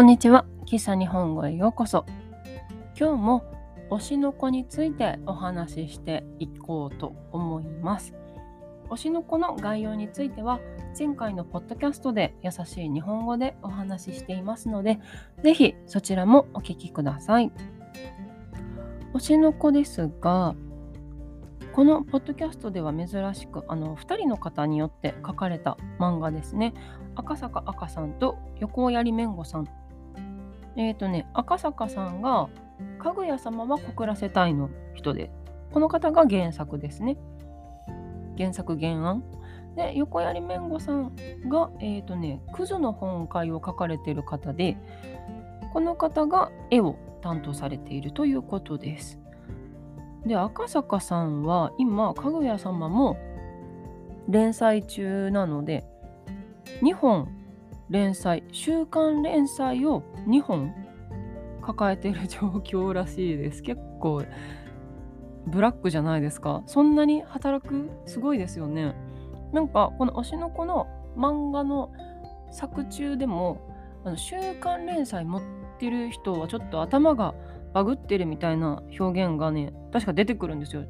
こんにちは。喫茶日本語へようこそ。今日も推しの子についてお話ししていこうと思います。推しの子の概要については前回のポッドキャストで優しい日本語でお話ししていますので、ぜひそちらもお聞きください。推しの子ですが、このポッドキャストでは珍しくあの2人の方によって書かれた漫画ですね赤坂赤さんと横槍めんごさんえっ、ー、とね、赤坂さんが、かぐや様は告らせたいの人で、この方が原作ですね。原作原案。で、横槍めんごさんが、えっ、ー、とね、クズの本会を書かれている方で、この方が絵を担当されているということです。で、赤坂さんは今、かぐや様も連載中なので、2本連載週刊連載を2本抱えてる状況らしいです。結構ブラックじゃないですか。そんなに働くすごいですよね。なんかこの推しの子の漫画の作中でもあの週刊連載持ってる人はちょっと頭がバグってるみたいな表現がね確か出てくるんですよ。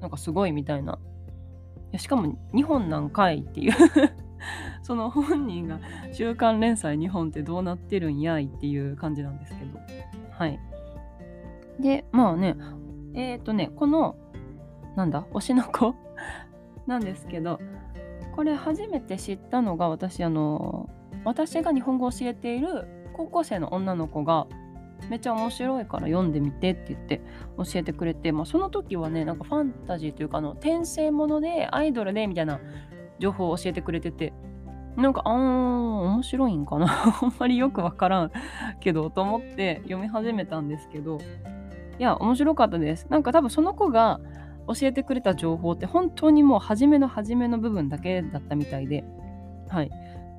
なんかすごいみたいな。いやしかも2本なんかいっていう。その本人が週刊連載2本ってどうなってるんやいっていう感じなんですけど。はい。で、まあね、えっ、ー、とね、この、なんだ、推しの子 なんですけど、これ初めて知ったのが私、あの、私が日本語を教えている高校生の女の子が、めっちゃ面白いから読んでみてって言って教えてくれて、まあ、その時はねなんかファンタジーというかあの転生ものでアイドルでみたいな情報を教えてくれてて。なんかあー面白いんかな。あんまりよくわからんけどと思って読み始めたんですけど。いや面白かったです。なんか多分その子が教えてくれた情報って本当にもう初めの初めの部分だけだったみたいで。はい。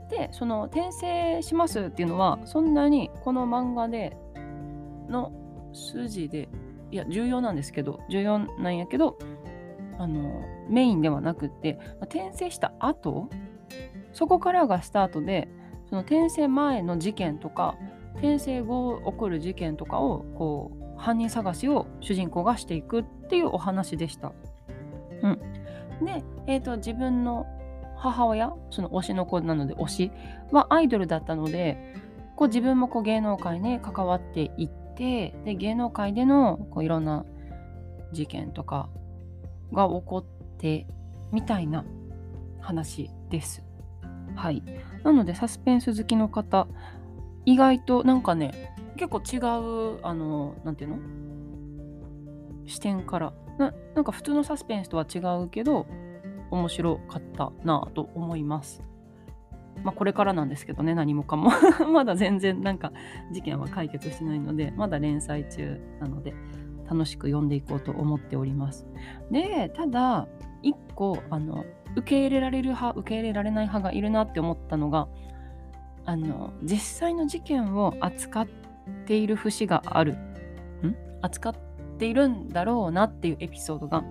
でその転生しますっていうのはそんなにこの漫画での筋でいや重要なんですけど重要なんやけどあのメインではなくって転生した後そこからがスタートでその転生前の事件とか転生後起こる事件とかをこう犯人探しを主人公がしていくっていうお話でした。うん、で、えーと、自分の母親その推しの子なので推しはアイドルだったのでこう自分もこう芸能界に関わっていってで芸能界でのこういろんな事件とかが起こってみたいな話です。はい。なのでサスペンス好きの方、意外となんかね、結構違う、あの、なんていうの？視点からな。なんか普通のサスペンスとは違うけど、面白かったなぁと思います。まあこれからなんですけどね、何もかも。まだ全然なんか事件は解決してないので、まだ連載中なので、楽しく読んでいこうと思っております。で、ただ、一個、あの、受け入れられる派受け入れられない派がいるなって思ったのがあの実際の事件を扱っている節がある。ん？扱っているんだろうなっていうエピソードが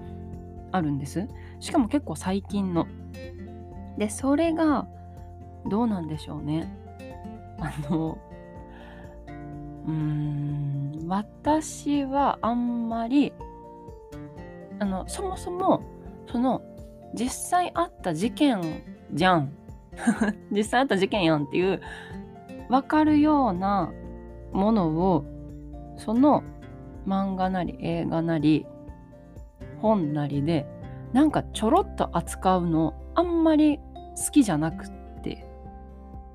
あるんです。しかも結構最近の。でそれがどうなんでしょうね。あのうーん。私はあんまりあのそもそもその実際あった事件じゃん。実際あった事件やんっていう分かるようなものをその漫画なり映画なり本なりでなんかちょろっと扱うのあんまり好きじゃなくって。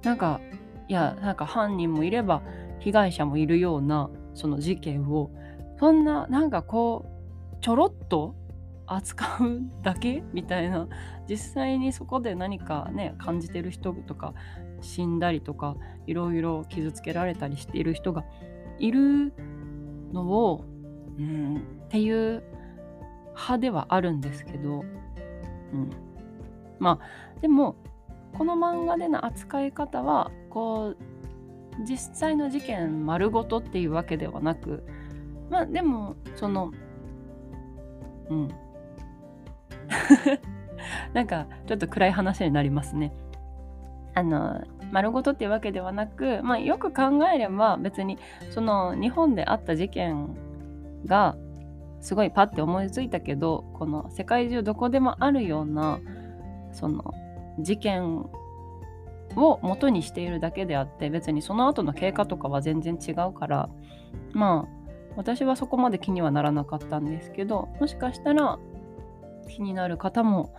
なんかいやなんか犯人もいれば被害者もいるようなその事件をそんななんかこうちょろっと扱うだけ？みたいな。実際にそこで何かね感じてる人とか死んだりとかいろいろ傷つけられたりしている人がいるのを、うん、っていう派ではあるんですけど、うん、まあでもこの漫画での扱い方はこう実際の事件丸ごとっていうわけではなくまあでもそのうん なんかちょっと暗い話になりますね。あの丸ごとっていうわけではなく、まあ、よく考えれば別にその日本であった事件がすごいパッて思いついたけどこの世界中どこでもあるようなその事件を元にしているだけであって別にその後の経過とかは全然違うからまあ私はそこまで気にはならなかったんですけどもしかしたら気になる方も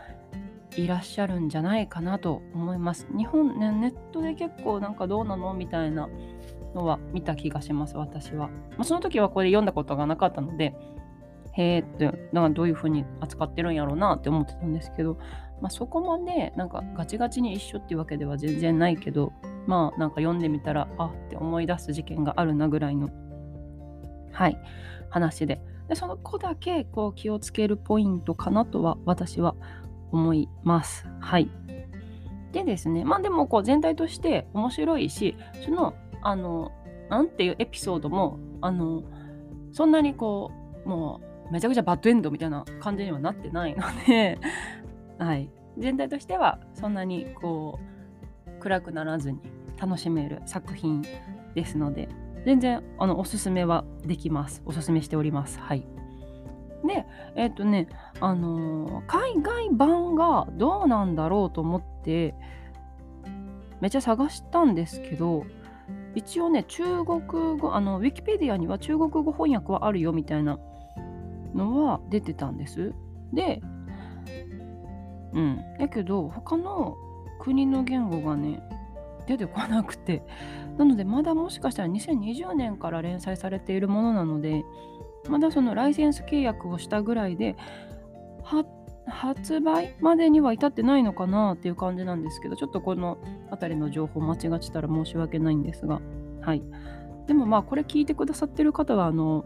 いらっしゃるんじゃないかなと思います。日本ね、ネットで結構なんかどうなのみたいなのは見た気がします、私は。まあ、その時はこれ読んだことがなかったので、へえって、なんかどういう風に扱ってるんやろうなって思ってたんですけど、まあ、そこまでなんかガチガチに一緒っていうわけでは全然ないけど、まあなんか読んでみたら、あって思い出す事件があるなぐらいの、はい、話で。でその子だけこう気をつけるポイントかなとは私は思います。はい。でですね、まあでもこう全体として面白いし、その、あの、なんていうエピソードも、あの、そんなにこう、もうめちゃくちゃバッドエンドみたいな感じにはなってないのではい。全体としてはそんなにこう、暗くならずに楽しめる作品ですので、全然あのおすすめはできます。おすすめしております。はい。で、えっ、ー、とね、あのー、海外版がどうなんだろうと思って、めっちゃ探したんですけど、一応ね、中国語、あの、ウィキペディアには中国語翻訳はあるよみたいなのは出てたんです。で、うん。だけど、他の国の言語がね、出てこなくて、なので、まだもしかしたら2020年から連載されているものなので、まだそのライセンス契約をしたぐらいで発売までには至ってないのかなっていう感じなんですけどちょっとこの辺りの情報間違ってたら申し訳ないんですが。はい。でもまあこれ聞いてくださってる方はあの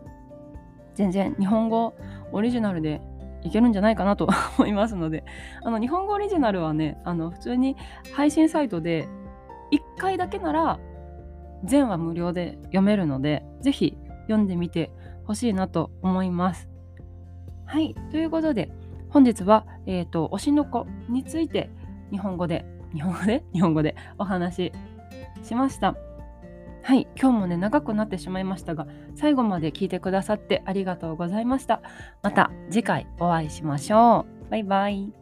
全然日本語オリジナルでいけるんじゃないかなと思いますのであの日本語オリジナルはねあの普通に配信サイトで1回だけなら全話無料で読めるのでぜひ読んでみてほしいなと思います。はい。ということで、本日は、えっ、ー、と、推しの子について日本語で、日本語で？日本語でお話ししました。はい。今日もね、長くなってしまいましたが、最後まで聞いてくださってありがとうございました。また次回お会いしましょう。バイバイ。